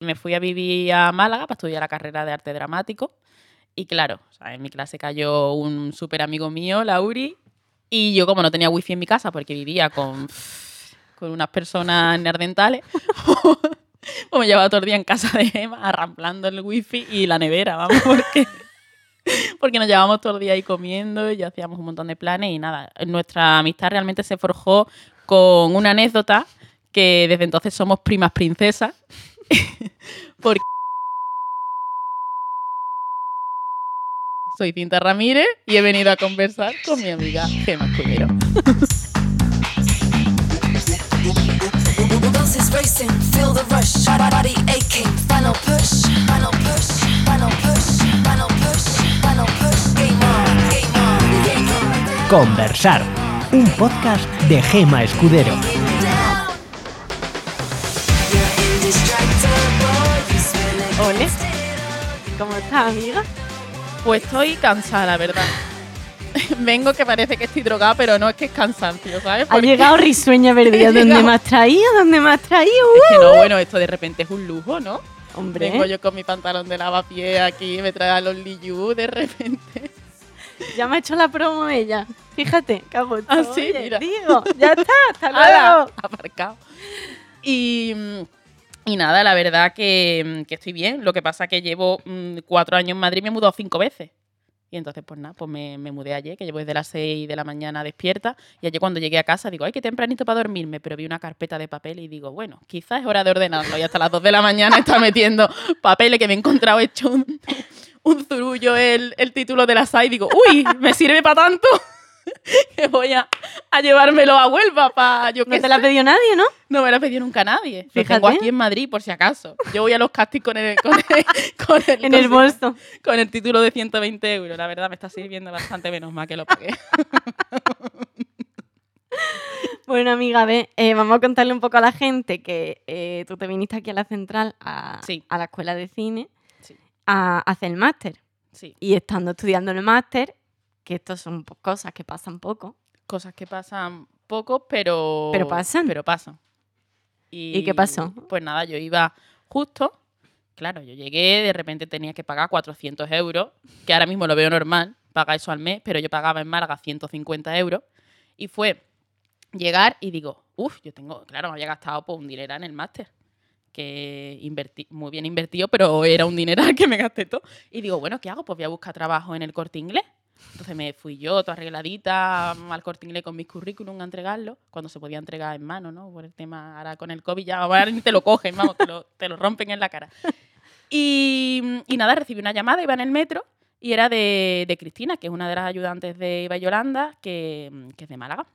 me fui a vivir a Málaga para estudiar la carrera de arte dramático. Y claro, en mi clase cayó un súper amigo mío, Lauri, y yo como no tenía wifi en mi casa porque vivía con, con unas personas neandertales, pues me llevaba todo el día en casa de Emma arramplando el wifi y la nevera, vamos, porque, porque nos llevábamos todo el día ahí comiendo y hacíamos un montón de planes y nada, nuestra amistad realmente se forjó con una anécdota que desde entonces somos primas princesas. Porque soy Cinta Ramírez y he venido a conversar con mi amiga Gemma Escudero. Conversar, un podcast de Gema Escudero. ¿Cómo estás, amiga? Pues estoy cansada, la verdad. Vengo que parece que estoy drogada, pero no es que es cansancio, ¿sabes? Ha llegado risueña perdida. ¿Dónde me has traído? ¿Dónde me has traído? Es que no, ¡Uh! bueno, esto de repente es un lujo, ¿no? Hombre, Vengo yo con mi pantalón de lavapiés aquí, me trae a los Liu de repente. ya me ha hecho la promo ella. Fíjate, cago en Ah, sí, Oye, mira. Digo, ya está, luego. Aparcado. Y, mm, y nada, la verdad que, mm, que estoy bien. Lo que pasa que llevo mm, cuatro años en Madrid y me he mudado cinco veces. Y entonces, pues nada, pues me, me mudé ayer, que llevo desde las 6 de la mañana despierta. Y ayer cuando llegué a casa digo, ay, qué tempranito para dormirme. Pero vi una carpeta de papel y digo, bueno, quizás es hora de ordenarlo. Y hasta las 2 de la mañana está metiendo papeles que me he encontrado hecho un, zurullo el, el título de la SAI. Digo, uy, me sirve para tanto que voy a, a llevármelo a Huelva para yo No qué te la ha sé. pedido nadie, ¿no? No me lo ha pedido nunca nadie. Lo Fíjate. tengo aquí en Madrid, por si acaso. Yo voy a los castings con el, con el, con el- En el con- bolso. Con el título de 120 euros. La verdad me está sirviendo bastante menos mal que lo pagué. Bueno, amiga, ve, eh, vamos a contarle un poco a la gente que eh, tú te viniste aquí a la central, a, Sí. a la escuela de cine, Sí. a, hacer el máster. Sí. Y estando estudiando el máster, que estas son cosas que pasan poco. Cosas que pasan pocos, pero. Pero pasan. Pero pasan. ¿Y qué pasó? Pues nada, yo iba justo. Claro, yo llegué, de repente tenía que pagar 400 euros, que ahora mismo lo veo normal, pagar eso al mes, pero yo pagaba en Málaga 150 euros. Y fue llegar y digo, uff, yo tengo, claro, me había gastado pues, un dinero en el máster, que invertí, muy bien invertido, pero era un dineral que me gasté todo. Y digo, bueno, ¿qué hago? Pues voy a buscar trabajo en el corte inglés. Entonces me fui yo, toda arregladita, al corte inglés con mis currículum a entregarlo, cuando se podía entregar en mano, ¿no? Por el tema, ahora con el COVID ya, ahora ni te lo cogen, vamos, te lo, te lo rompen en la cara. Y, y nada, recibí una llamada, iba en el metro, y era de, de Cristina, que es una de las ayudantes de Iba Yolanda, que, que es de Málaga.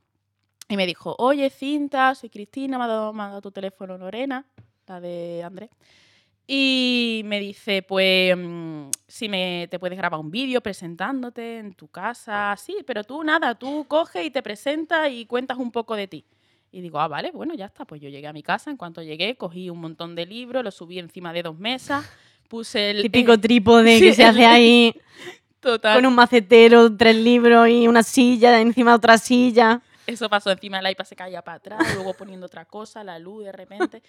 Y me dijo, oye, Cinta, soy Cristina, me ha dado, me ha dado tu teléfono Lorena, la de Andrés. Y me dice, pues, mm, si me, te puedes grabar un vídeo presentándote en tu casa, sí, pero tú nada, tú coges y te presentas y cuentas un poco de ti. Y digo, ah, vale, bueno, ya está. Pues yo llegué a mi casa, en cuanto llegué, cogí un montón de libros, los subí encima de dos mesas, puse el... Típico trípode Sí, que se el- hace ahí total. con un macetero, tres libros y una silla, encima de otra silla. Eso pasó encima del iPad, se caía para atrás, luego poniendo otra cosa, la luz de repente.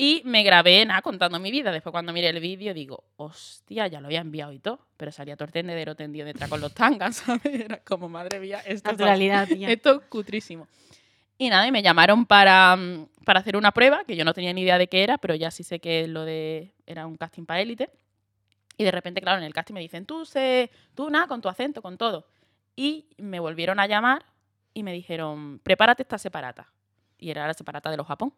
Y me grabé, nada, contando mi vida. Después cuando miré el vídeo digo, hostia, ya lo había enviado y todo. Pero salía todo el tendedero tendido detrás con los tangas, ¿sabes? Era como, madre mía, esto, es- Naturalidad, tía. esto es cutrísimo. Y nada, y me llamaron para, mm, para hacer una prueba, que yo no tenía ni idea de qué era, pero ya sí sé que lo de era un casting para élite. Y de repente, claro, en el casting me dicen, tú sé, tú nada, con tu acento, con todo. Y me volvieron a llamar y me dijeron, prepárate esta separata. Y era la separata de los Japón,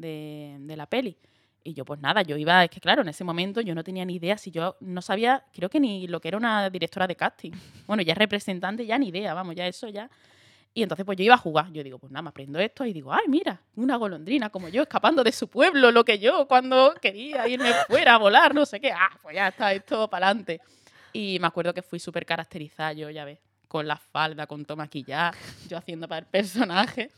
de, de la peli. Y yo, pues nada, yo iba, es que claro, en ese momento yo no tenía ni idea, si yo no sabía, creo que ni lo que era una directora de casting. Bueno, ya representante, ya ni idea, vamos, ya eso ya. Y entonces pues yo iba a jugar. Yo digo, pues nada, me aprendo esto y digo, ay, mira, una golondrina como yo, escapando de su pueblo, lo que yo cuando quería irme fuera a volar, no sé qué. Ah, pues ya está esto para adelante. Y me acuerdo que fui súper caracterizada yo, ya ves, con la falda, con todo maquillaje, yo haciendo para el personaje.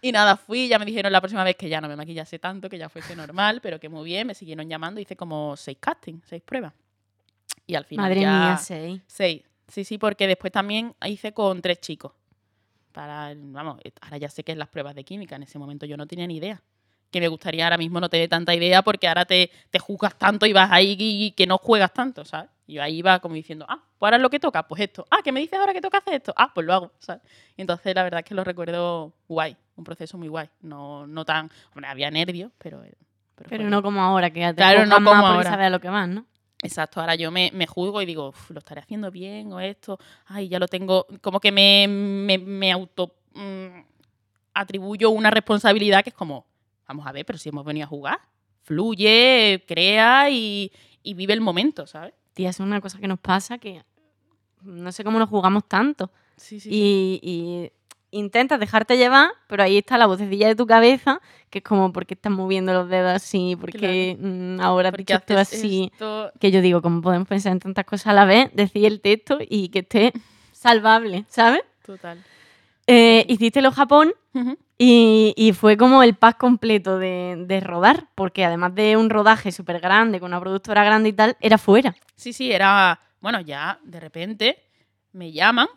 Y nada, fui, ya me dijeron la próxima vez que ya no me maquillase tanto, que ya fuese normal, pero que muy bien, me siguieron llamando, hice como seis castings, seis pruebas. Y al final Madre ya... mía, seis. Seis. Sí, sí, porque después también hice con tres chicos. Para, vamos, eh, ahora ya sé que es las pruebas de química. En ese momento yo no tenía ni idea. que me gustaría ahora mismo no te dé tanta idea porque ahora te, te juzgas tanto y vas ahí y que no juegas tanto, ¿sabes? Yo ahí iba como diciendo, ah, pues ahora lo que toca, pues esto. Ah, ¿qué me dices ahora que toca hacer esto? Ah, pues lo hago, ¿sabes? Y entonces la verdad es que lo recuerdo guay, un proceso muy guay. No, no tan, hombre, había nervios, pero... Pero, no como ahora, que ya te Claro, no más como porque ahora. sabes a lo que vas, ¿no? Exacto, ahora yo me, me juzgo y digo, "Uf, lo estaré haciendo bien o esto, ay, ya lo tengo, como que me, me, me auto mm, atribuyo una responsabilidad que es como, vamos a ver, pero si hemos venido a jugar, fluye, crea y, y vive el momento, ¿sabes? Tía, es una cosa que nos pasa que no sé cómo nos jugamos tanto. Sí, sí. Y, y intentas dejarte llevar, pero ahí está la vocecilla de tu cabeza, que es como, ¿por qué estás moviendo los dedos así? ¿Por qué mm, ahora Porque esto así? esto- Que yo digo, ¿cómo podemos pensar en tantas cosas a la vez? Decir el texto y que esté salvable, ¿sabes? Total. Eh, hiciste lo Japón y fue como el pack completo de, de rodar, porque además de un rodaje súper grande, con una productora grande y tal, era fuera. Sí, sí, era. Bueno, ya de repente me llaman,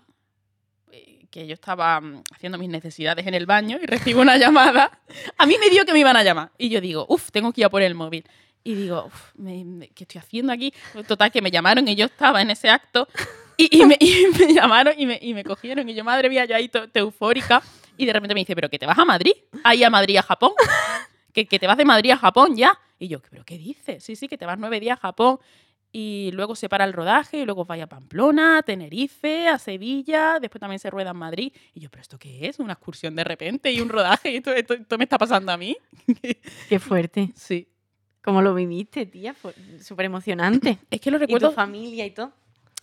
eh, que yo estaba mm, haciendo mis necesidades en el baño y recibo una llamada. A mí me dio que me iban a llamar. Y yo digo, uff, tengo que ir a por el móvil. Y digo, uff, ¿qué estoy haciendo aquí? Total, que me llamaron y yo estaba en ese acto. Y, y me, y me llamaron y me, y me cogieron. Y yo, madre mía, yo ahí to- to eufórica. Y de repente me dice, ¿pero que te vas a Madrid? Ahí a Madrid, a Japón. Que, que te vas de Madrid a Japón ya. Y yo, ¿pero qué dices? Sí, sí, que te vas nueve días a Japón y luego se para el rodaje y luego vaya a Pamplona, a Tenerife, a Sevilla, después también se rueda en Madrid. Y yo, ¿pero esto qué es? ¿Una excursión de repente y un rodaje? ¿Y esto, esto, esto me está pasando a mí? Qué fuerte. Sí. ¿Cómo lo viviste, tía? Fue súper emocionante. Es que lo Y tu recuerdo, familia y todo.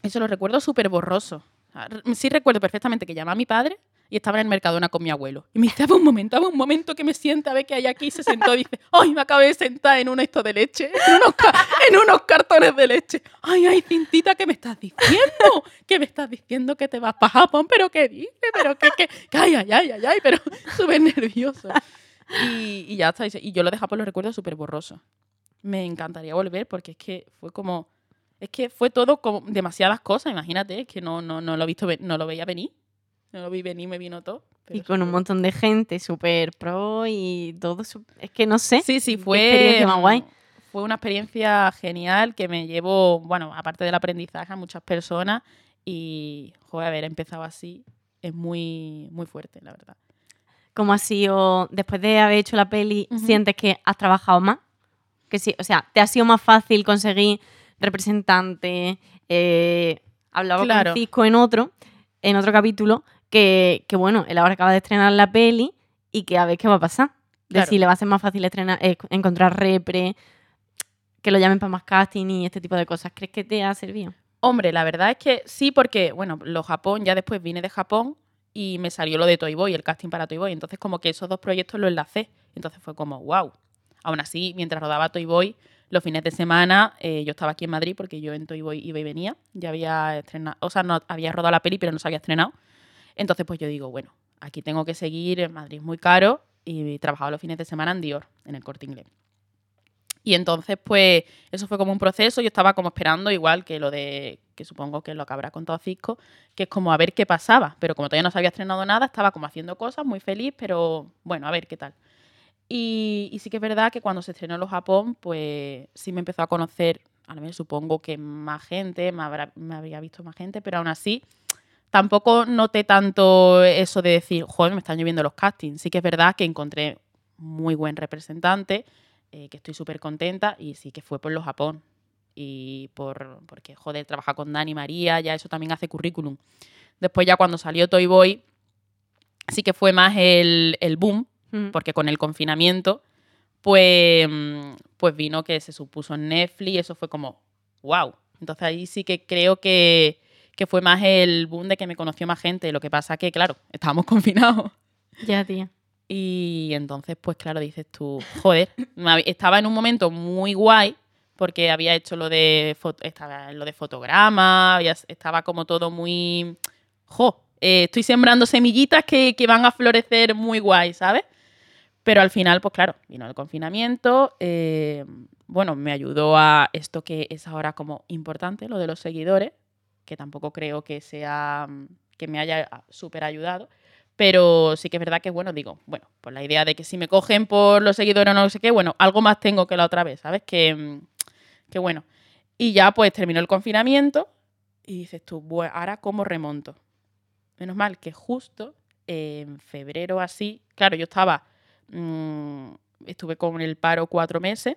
eso lo recuerdo súper borroso. Re- Sí recuerdo perfectamente que llamé a mi padre y estaba en el Mercadona con mi abuelo. Y me dice, "Dame un momento, dame un momento que me sienta, a ver qué hay aquí. Y se sentó y dice, ¡ay, me acabé de sentar en un esto de leche! En unos, en unos cartones de leche. ¡Ay, ay, cintita, qué me estás diciendo! ¿Qué me estás diciendo que te vas para Japón? ¿Pero qué dices? ¿Pero qué, qué? ¡Ay, ay, ay, ay, ay! Pero súper nervioso. Y, y ya está. y yo lo de Japón lo recuerdo súper borroso. Me encantaría volver porque es que fue como... Es que fue todo como demasiadas cosas, imagínate, es que no, no, no lo visto, no lo veía venir. No lo vi venir, me vino todo. Y con un montón de gente súper pro y todo. Es que no sé. Sí, sí, fue. experiencia más guay. Fue una experiencia genial que me llevó, bueno, aparte del aprendizaje a muchas personas y, joder, haber empezado así es muy, muy fuerte, la verdad. ¿Cómo ha sido, después de haber hecho la peli, sientes que has trabajado más? Que sí, o sea, ¿te ha sido más fácil conseguir representante? Eh, hablaba Claro. con Cisco en otro, en otro capítulo, que, que bueno, él ahora acaba de estrenar la peli y que a ver qué va a pasar. De Claro. si le va a ser más fácil estrenar, eh, encontrar repre, que lo llamen para más casting y este tipo de cosas. ¿Crees que te ha servido? Hombre, la verdad es que sí, porque, bueno, lo Japón, ya después vine de Japón y me salió lo de Toy Boy, el casting para Toy Boy. Entonces, como que esos dos proyectos los enlacé. Entonces fue como, wow. Aún así, mientras rodaba Toy Boy, los fines de semana, eh, yo estaba aquí en Madrid porque yo en Toy Boy iba y venía. Ya había estrenado, o sea, no había rodado la peli, pero no se había estrenado. Entonces, pues yo digo, bueno, aquí tengo que seguir, en Madrid es muy caro y trabajaba los fines de semana en Dior, en el corte inglés. Y entonces, pues, eso fue como un proceso. Yo estaba como esperando, igual que lo de, que supongo que lo que habrá contado Cisco, que es como a ver qué pasaba. Pero como todavía no se había estrenado nada, estaba como haciendo cosas, muy feliz, pero bueno, a ver qué tal. Y, y sí que es verdad que cuando se estrenó Lo Japón, pues sí me empezó a conocer, a lo mejor supongo que más gente, me, habrá, me habría visto más gente, pero aún así tampoco noté tanto eso de decir, joder, me están lloviendo los castings. Sí que es verdad que encontré muy buen representante, eh, que estoy súper contenta y sí que fue por Lo Japón. Y por, porque, joder, trabajar con Dani María, ya eso también hace currículum. Después ya cuando salió Toy Boy, sí que fue más el, el boom, Mm. porque con el confinamiento, pues, pues vino que se supuso en Netflix y eso fue como, wow. Entonces ahí sí que creo que, que fue más el boom de que me conoció más gente. Lo que pasa que, claro, estábamos confinados. Ya, tía. Y entonces, pues claro, dices tú, joder, estaba en un momento muy guay porque había hecho lo de estaba lo de fotograma, había- estaba como todo muy, jo, eh, estoy sembrando semillitas que, que van a florecer muy guay, ¿sabes? Pero al final, pues claro, vino el confinamiento, eh, bueno, me ayudó a esto que es ahora como importante, lo de los seguidores, que tampoco creo que sea, mm, que me haya súper ayudado, Pero sí que es verdad que, bueno, digo, bueno, pues la idea de que si me cogen por los seguidores o no sé qué, bueno, algo más tengo que la otra vez, ¿sabes? Que, mm, que bueno. Y ya pues terminó el confinamiento y dices tú, bueno, ahora cómo remonto. Menos mal que justo en febrero así, claro, yo estaba, mm, estuve con el paro cuatro meses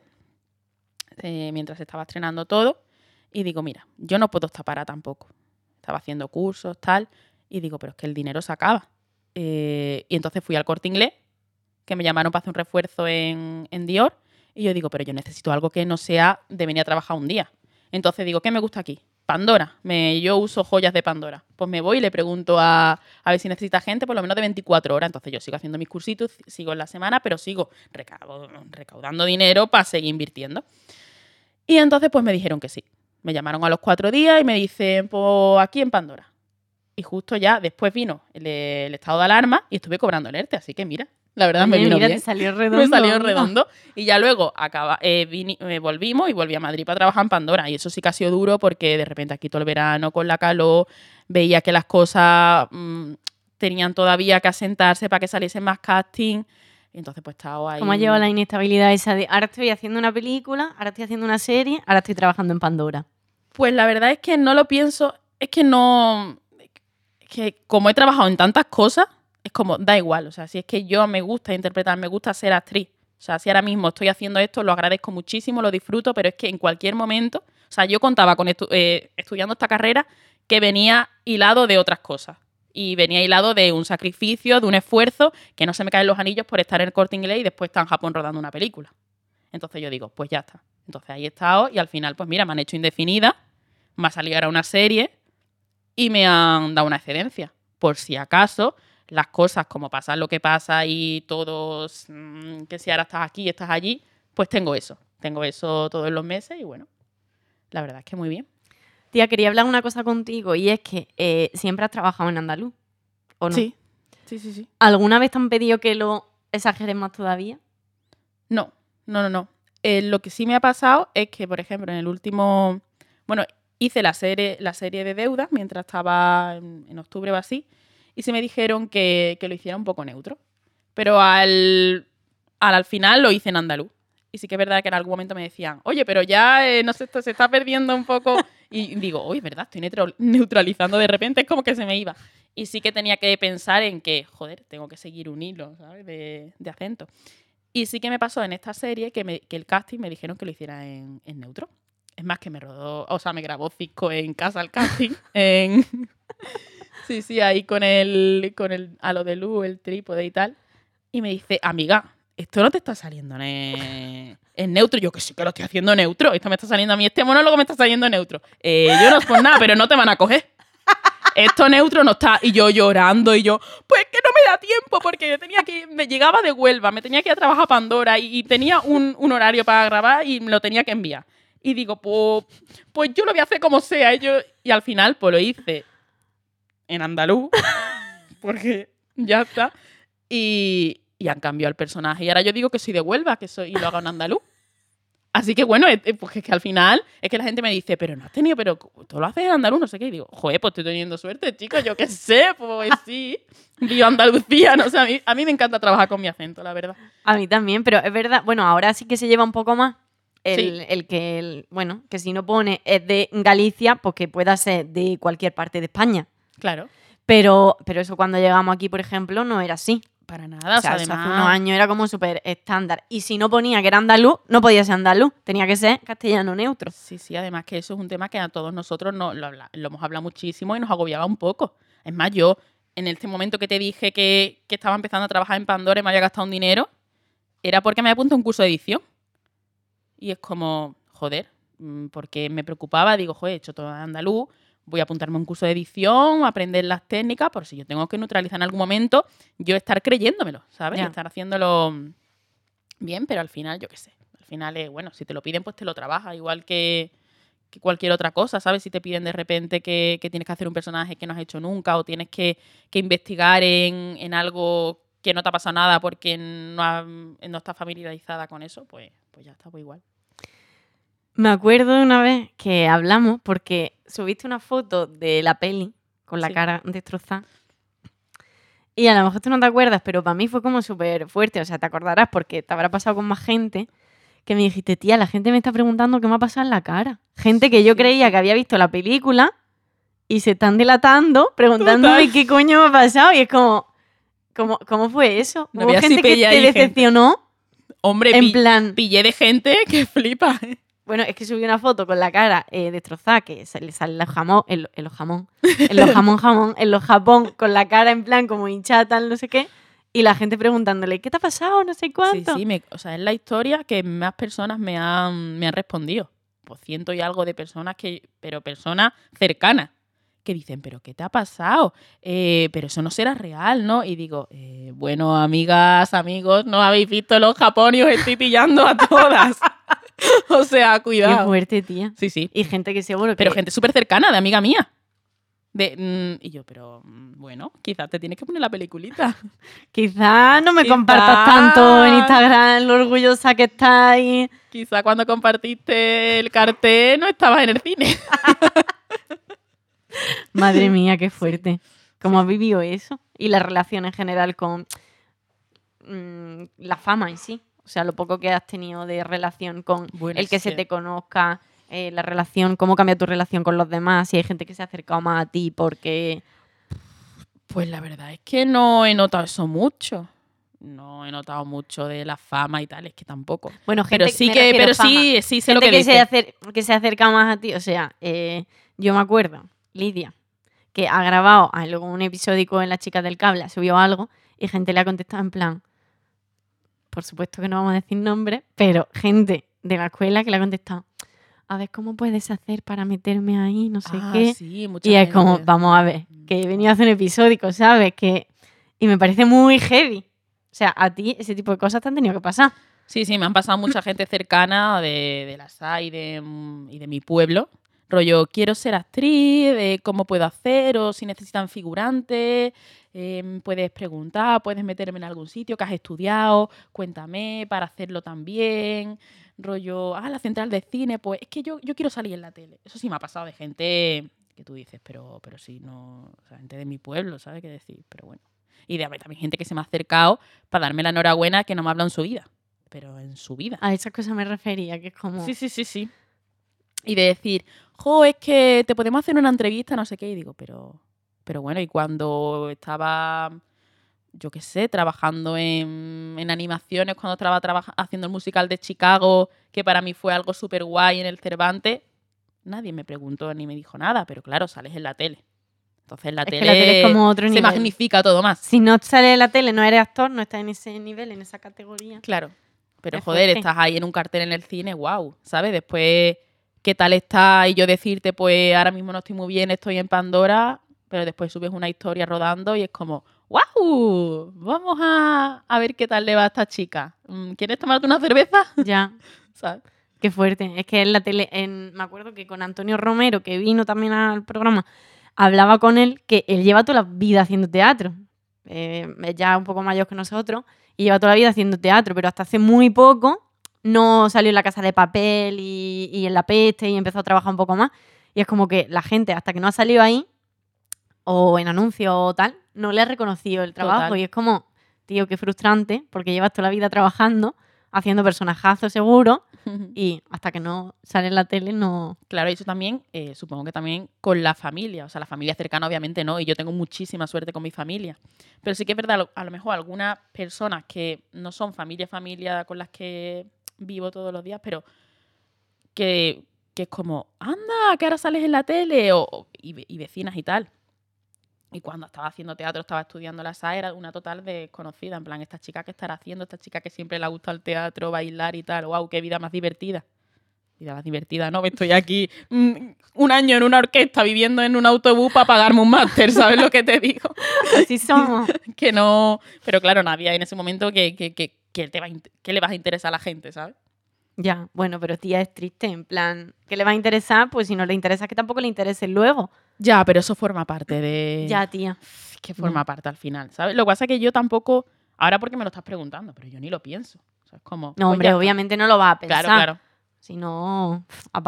eh, mientras estaba estrenando todo y digo, mira, yo no puedo estar parada tampoco. Estaba haciendo cursos, tal, y digo, pero es que el dinero se acaba. Eh, y entonces fui al corte inglés, que me llamaron para hacer un refuerzo en, en Dior, y yo digo, pero yo necesito algo que no sea de venir a trabajar un día. Entonces digo, ¿qué me gusta aquí? Pandora. Me, yo uso joyas de Pandora. Pues me voy y le pregunto a, a ver si necesita gente por lo menos de 24 horas. Entonces yo sigo haciendo mis cursitos, sigo en la semana, pero sigo recau- recaudando dinero para seguir invirtiendo. Y entonces pues me dijeron que sí. Me llamaron a los cuatro días y me dicen, pues aquí en Pandora. Y justo ya después vino el, el estado de alarma y estuve cobrando el ERTE. Así que mira, la verdad me vino mira, bien. te salió redondo. Me salió redondo. Y ya luego acaba, eh, vini- eh, volvimos y volví a Madrid para trabajar en Pandora. Y eso sí que ha sido duro porque de repente aquí todo el verano con la calor veía que las cosas mm, tenían todavía que asentarse para que saliesen más casting. Y entonces pues estaba ahí. ¿Cómo ha llevado la inestabilidad esa de ahora estoy haciendo una película, ahora estoy haciendo una serie, ahora estoy trabajando en Pandora? Pues la verdad es que no lo pienso, es que no, es que como he trabajado en tantas cosas, es como, da igual, o sea, si es que yo me gusta interpretar, me gusta ser actriz, o sea, si ahora mismo estoy haciendo esto, lo agradezco muchísimo, lo disfruto, pero es que en cualquier momento, o sea, yo contaba con estu- eh, estudiando esta carrera que venía hilado de otras cosas. Y venía hilado de un sacrificio, de un esfuerzo, que no se me caen los anillos por estar en el corte inglés y después estar en Japón rodando una película. Entonces yo digo, pues ya está. Entonces ahí he estado y al final, pues mira, me han hecho indefinida, me ha salido ahora una serie y me han dado una excedencia. Por si acaso las cosas, como pasa lo que pasa y todos, mm, que si ahora estás aquí, estás allí, pues tengo eso. Tengo eso todos los meses y bueno, la verdad es que muy bien. Tía, quería hablar una cosa contigo y es que eh, siempre has trabajado en andaluz, ¿o no? Sí, sí, sí, sí. ¿Alguna vez te han pedido que lo exageres más todavía? No, no, no, no. Eh, lo que sí me ha pasado es que, por ejemplo, en el último. Bueno, hice la serie, la serie de deuda mientras estaba en, en octubre o así. Y sí me dijeron que, que lo hiciera un poco neutro. Pero al, al, al final lo hice en andaluz. Y sí que es verdad que en algún momento me decían, oye, pero ya eh, no sé, esto se está perdiendo un poco. Y digo, oye, es verdad, estoy neutralizando de repente, es como que se me iba. Y sí que tenía que pensar en que, joder, tengo que seguir un hilo, ¿sabes? De, de acento. Y sí que me pasó en esta serie que, que el casting me dijeron que lo hiciera en, en neutro. Es más, que me rodó, o sea, me grabó Cisco en casa el casting. en... sí, sí, ahí con el, con el a lo de luz, el trípode y tal. Y me dice, amiga, esto no te está saliendo en, neutro. Yo que sí que lo estoy haciendo neutro. Esto me está saliendo a mí, este monólogo me está saliendo neutro. Eh, yo no es por nada, pero no te van a coger. Esto neutro no está. Y yo llorando y yo, pues que no me da tiempo porque yo tenía que, me llegaba de Huelva, me tenía que ir a trabajar a Pandora y, tenía un, horario para grabar y lo tenía que enviar. Y digo, pues, pues yo lo voy a hacer como sea. Y, yo, y al final, pues lo hice en andaluz, porque ya está. Y, y han cambiado el personaje. Y ahora yo digo que soy de Huelva, que soy y lo hago en andaluz. Así que bueno, es- es- pues es que al final es que la gente me dice, pero no has tenido, pero tú lo haces en andaluz, no sé qué. Y digo, joder, pues estoy teniendo suerte, chicos, yo qué sé, pues sí. Vivo Andalucía, no sé, a mí, a mí me encanta trabajar con mi acento, la verdad. A mí también, pero es verdad, bueno, ahora sí que se lleva un poco más el, Sí. el que, el- bueno, que si no pone es de Galicia, pues que pueda ser de cualquier parte de España. Claro, Pero, pero eso cuando llegamos aquí, por ejemplo, no era así. Para nada. O sea, o hace unos años era como súper estándar. Y si no ponía que era andaluz, no podía ser andaluz. Tenía que ser castellano neutro. Sí, sí, además que eso es un tema que a todos nosotros no, lo, lo hemos hablado muchísimo y nos agobiaba un poco. Es más, yo en este momento que te dije que, que estaba empezando a trabajar en Pandora y me había gastado un dinero, era porque me había apuntado un curso de edición. Y es como, joder, mm, porque me preocupaba, digo, joder, he hecho todo andaluz, voy a apuntarme a un curso de edición, aprender las técnicas, por si yo tengo que neutralizar en algún momento, yo estar creyéndomelo, ¿sabes? Estar haciéndolo bien, pero al final, yo qué sé. Al final es, bueno, si te lo piden, pues te lo trabajas, igual que, que cualquier otra cosa, ¿sabes? Si te piden de repente que, que tienes que hacer un personaje que no has hecho nunca o tienes que, que investigar en, en algo que no te ha pasado nada porque no, ha- no estás familiarizada con eso, pues, pues ya está, pues igual. Me acuerdo de una vez que hablamos porque subiste una foto de la peli con la Sí. cara destrozada. Y a lo mejor tú no te acuerdas, pero para mí fue como súper fuerte. O sea, te acordarás porque te habrá pasado con más gente que me dijiste, tía, la gente me está preguntando qué me ha pasado en la cara. Gente que yo creía que había visto la película y se están dilatando preguntándome Total. qué coño me ha pasado. Y es como, ¿cómo, cómo fue eso? No Hubo gente que te gente. decepcionó Hombre, en pi- plan... pillé de gente que flipa. ¿eh? Bueno, es que subí una foto con la cara eh, destrozada, que se le sale el jamón, el, el jamón, en los jamón jamón, en los Japón, con la cara en plan como hinchada, tal, no sé qué, y la gente preguntándole, ¿qué te ha pasado? No sé Sí, cuánto. sí, me- o sea, es la historia que más personas me han, me han respondido. Pues ciento y algo de personas que, pero personas cercanas, que dicen, pero ¿qué te ha pasado? Eh, pero eso no será real, ¿no? Y digo, eh, bueno, amigas, amigos, no habéis visto los Japón y os estoy pillando a todas. o sea, Qué cuidado. fuerte, tía. Sí, sí. Y gente que seguro que... Pero gente súper cercana, de amiga mía. De, mm, y yo, pero mm, bueno, quizás te tienes que poner la peliculita. Quizás no me Quizá- compartas tanto en Instagram lo orgullosa que estás y... Quizá cuando compartiste el cartel no estabas en el cine. Madre mía, qué fuerte. ¿Cómo has vivido eso? Y la relación en general con mm, la fama en sí. O sea, lo poco que has tenido de relación con Bueno, el que se te conozca, eh, la relación, cómo cambia tu relación con los demás, si hay gente que se ha acercado más a ti porque... Pues la verdad es que no he notado eso mucho. No he notado mucho de la fama y tal, es que tampoco. Bueno, gente Pero sí que, pero fama. sí, sí sé lo que, que, se dices. acer- que se acerca más a ti. O sea, eh, yo me acuerdo, Lidia, que ha grabado algún episódico en Las Chicas del Cable, ha subido algo y gente le ha contestado en plan, por supuesto que no vamos a decir nombre, pero gente de la escuela que le ha contestado, a ver cómo puedes hacer para meterme ahí, no sé Ah, qué. sí, Y es como, vamos a ver, que he venido a hacer un episódico, ¿sabes? Que... Y me parece muy heavy. O sea, a ti ese tipo de cosas te han tenido que pasar. Sí, sí, me han pasado mucha gente cercana de, de la SA y de, mm, y de mi pueblo. Rollo, quiero ser actriz, de cómo puedo hacer, o si necesitan figurantes, em, puedes preguntar, puedes meterme en algún sitio que has estudiado, cuéntame para hacerlo también. Rollo, ah, la central de cine, pues es que yo, yo quiero salir en la tele. Eso sí me ha pasado de gente que tú dices, pero, pero sí, no, o sea, gente de mi pueblo, ¿sabes qué decir? Pero bueno. Y de, también gente que se me ha acercado para darme la enhorabuena que no me ha hablado en su vida pero en su vida. A esas cosas me refería, que es como... Sí, sí, sí, sí. Y de decir, jo, es que te podemos hacer una entrevista, no sé qué, y digo, pero, pero bueno, y cuando estaba, yo qué sé, trabajando en, en animaciones, cuando estaba haciendo el musical de Chicago, que para mí fue algo súper guay en el Cervantes, nadie me preguntó ni me dijo nada, pero claro, sales en la tele. Entonces la Es que tele, la tele es como otro se nivel. magnifica todo más. Si no sale en la tele, no eres actor, no estás en ese nivel, en esa categoría. Claro. Pero Es joder, fuerte. estás ahí en un cartel en el cine, wow, ¿sabes? Después, ¿qué tal está? Y yo decirte, pues ahora mismo no estoy muy bien, estoy en Pandora, pero después subes una historia rodando y es como, wow, vamos a, a ver qué tal le va a esta chica. Mm, ¿Quieres tomarte una cerveza? Ya, ¿Sabes? qué fuerte. Es que en la tele, en, me acuerdo que con Antonio Romero, que vino también al programa, hablaba con él que él lleva toda la vida haciendo teatro. Eh, ya un poco mayor que nosotros y lleva toda la vida haciendo teatro, pero hasta hace muy poco no salió en la casa de papel y, y en la peste y empezó a trabajar un poco más. Y es como que la gente, hasta que no ha salido ahí, o en anuncios o tal, no le ha reconocido el trabajo. Total. Y es como, tío, qué frustrante, porque llevas toda la vida trabajando, haciendo personajazos seguro, y hasta que no sale en la tele no... Claro, y eso también, eh, supongo que también con la familia, o sea, la familia cercana obviamente no, y yo tengo muchísima suerte con mi familia. Pero sí que es verdad, a lo mejor algunas personas que no son familia, familia con las que vivo todos los días, pero que, que es como, anda, que ahora sales en la tele, o, y vecinas y tal. Y cuando estaba haciendo teatro, estaba estudiando la SA, era una total desconocida. En plan, esta chica que estará haciendo, esta chica que siempre le gusta el teatro, bailar y tal. ¡Wow! ¡Qué vida más divertida! Vida más divertida, ¿no? Estoy aquí mm, un año en una orquesta viviendo en un autobús para pagarme un máster, ¿sabes lo que te digo? Así somos. Que no. Pero claro, no había en ese momento que, que, que, que te va que le vas a interesar a la gente, ¿sabes? Ya, bueno, pero tía es triste, en plan, ¿qué le va a interesar? Pues si no le interesa, que tampoco le interese luego. Ya, pero eso forma parte de. Ya, tía. que forma parte al final, ¿sabes? Lo que pasa es que yo tampoco. Ahora porque me lo estás preguntando, pero yo ni lo pienso. O sea, es como. No, pues hombre, ya obviamente no lo vas a pensar. Claro, claro. Si no,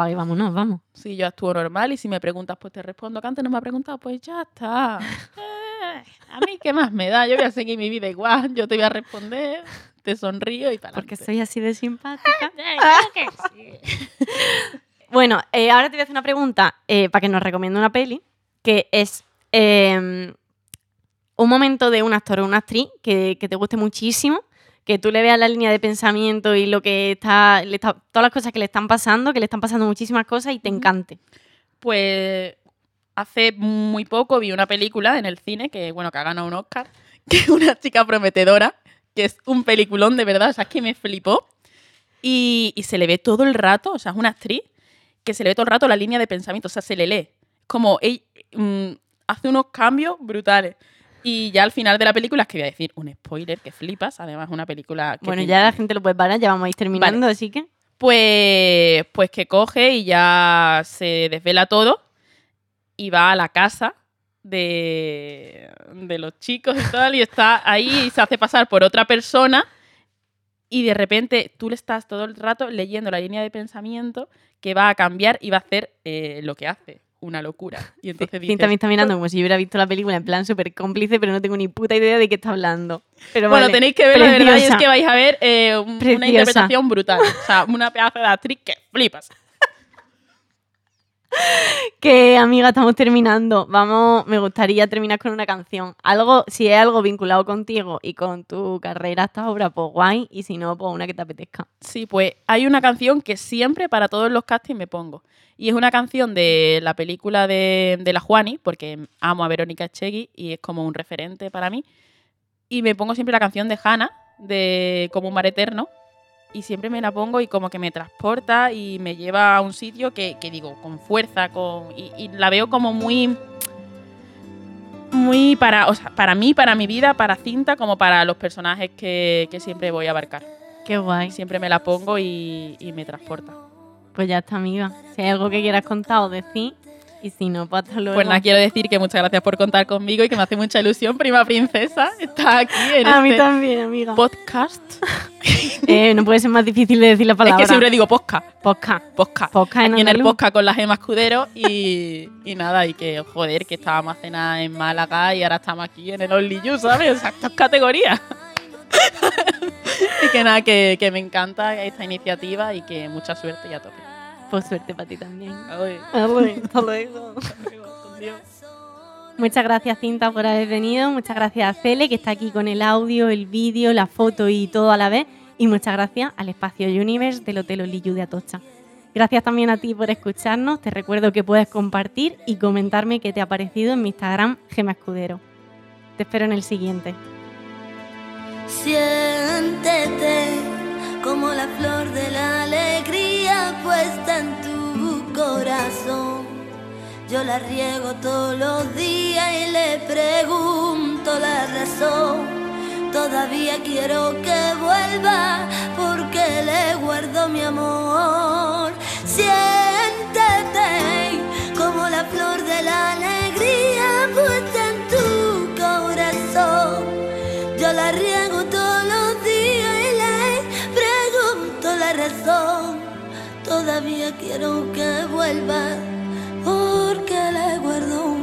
y vámonos, vamos. Sí, yo actúo normal y si me preguntas, pues te respondo. Que antes no me ha preguntado, pues ya está. "Eh, a mí qué más me da, yo voy a seguir mi vida igual, yo te voy a responder, te sonrío y para Porque soy así de simpática. Bueno, eh, ahora te voy a hacer una pregunta eh, para que nos recomiende una peli, que es eh, un momento de un actor o una actriz que, que te guste muchísimo, que tú le veas la línea de pensamiento y lo que está, le está- todas las cosas que le están pasando, que le están pasando muchísimas cosas y te encante. Pues hace muy poco vi una película en el cine que, bueno, que ha ganado un Oscar, que es una chica prometedora, que es un peliculón de verdad, o sea, es que me flipó. Y, y se le ve todo el rato, o sea, es una actriz que se le ve todo el rato la línea de pensamiento, o sea, se le lee. Como ella mm, hace unos cambios brutales. Y ya al final de la película, es que voy a decir un spoiler que flipas, además es una película que Bueno, ya la gente lo puede parar, ya vamos a ir terminando, así que... pues, pues que coge y ya se desvela todo y va a la casa de, de los chicos y tal, y está ahí y se hace pasar por otra persona y de repente tú le estás todo el rato leyendo la línea de pensamiento que va a cambiar y va a hacer eh, lo que hace. Una locura. Y entonces dices, está mirando como si yo hubiera visto la película en plan súper cómplice, pero no tengo ni puta idea de qué está hablando. Pero Bueno, vale. tenéis que verlo de verdad y es Preciosa. que vais a ver eh, un- una Preciosa. interpretación brutal. O sea, una pedazo de actriz que flipas. Que amiga, estamos terminando. Vamos, me gustaría terminar con una canción. Algo, si es algo vinculado contigo y con tu carrera esta obra, pues guay. Y si no, pues una que te apetezca. Sí, pues hay una canción que siempre para todos los castings me pongo. Y es una canción de la película de, de la Juani, porque amo a Verónica Echegui y es como un referente para mí. Y me pongo siempre la canción de Hannah, de Como un mar eterno. Y siempre me la pongo y como que me transporta y me lleva a un sitio que, que digo, con fuerza, con y, y la veo como muy... Muy para, o sea, para mí, para mi vida, para cinta, como para los personajes que, que siempre voy a abarcar. Qué guay. Siempre me la pongo y, y me transporta. Pues ya está, amiga. Si hay algo que quieras contar o decir, y si no, pues hasta luego. Pues nada, quiero decir que muchas gracias por contar conmigo y que me hace mucha ilusión, prima princesa, está aquí en a mí este también, amiga. podcast. Eh, no puede ser más difícil de decir la Es palabra. que siempre digo podcast, Podcast. podcast. Podcast en Aquí en el podcast con la Gema Escudero y, y nada, y que joder, que estábamos a cenar en Málaga y ahora estamos aquí en el Only You, ¿sabes? O sea, estas categorías. y que nada, que, que me encanta esta iniciativa y que mucha suerte y a tope. Pues suerte para ti también. Ay, Hasta luego. con Dios. Muchas gracias, Cinta, por haber venido. Muchas gracias a Cele, que está aquí con el audio, el vídeo, la foto y todo a la vez. Y muchas gracias al Espacio Universe del Hotel Oliyu de Atocha. Gracias también a ti por escucharnos. Te recuerdo que puedes compartir y comentarme qué te ha parecido en mi Instagram, Gema Escudero. Te espero en el siguiente. Siéntete como la flor de la alegría puesta en tu corazón. Yo la riego todos los días y le pregunto la razón. Todavía quiero que vuelva porque le guardo mi amor. Siéntete Todavía quiero que vuelva porque le guardo mi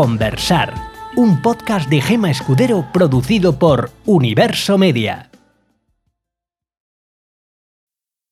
Conversar, un podcast de Gema Escudero producido por Universo Media.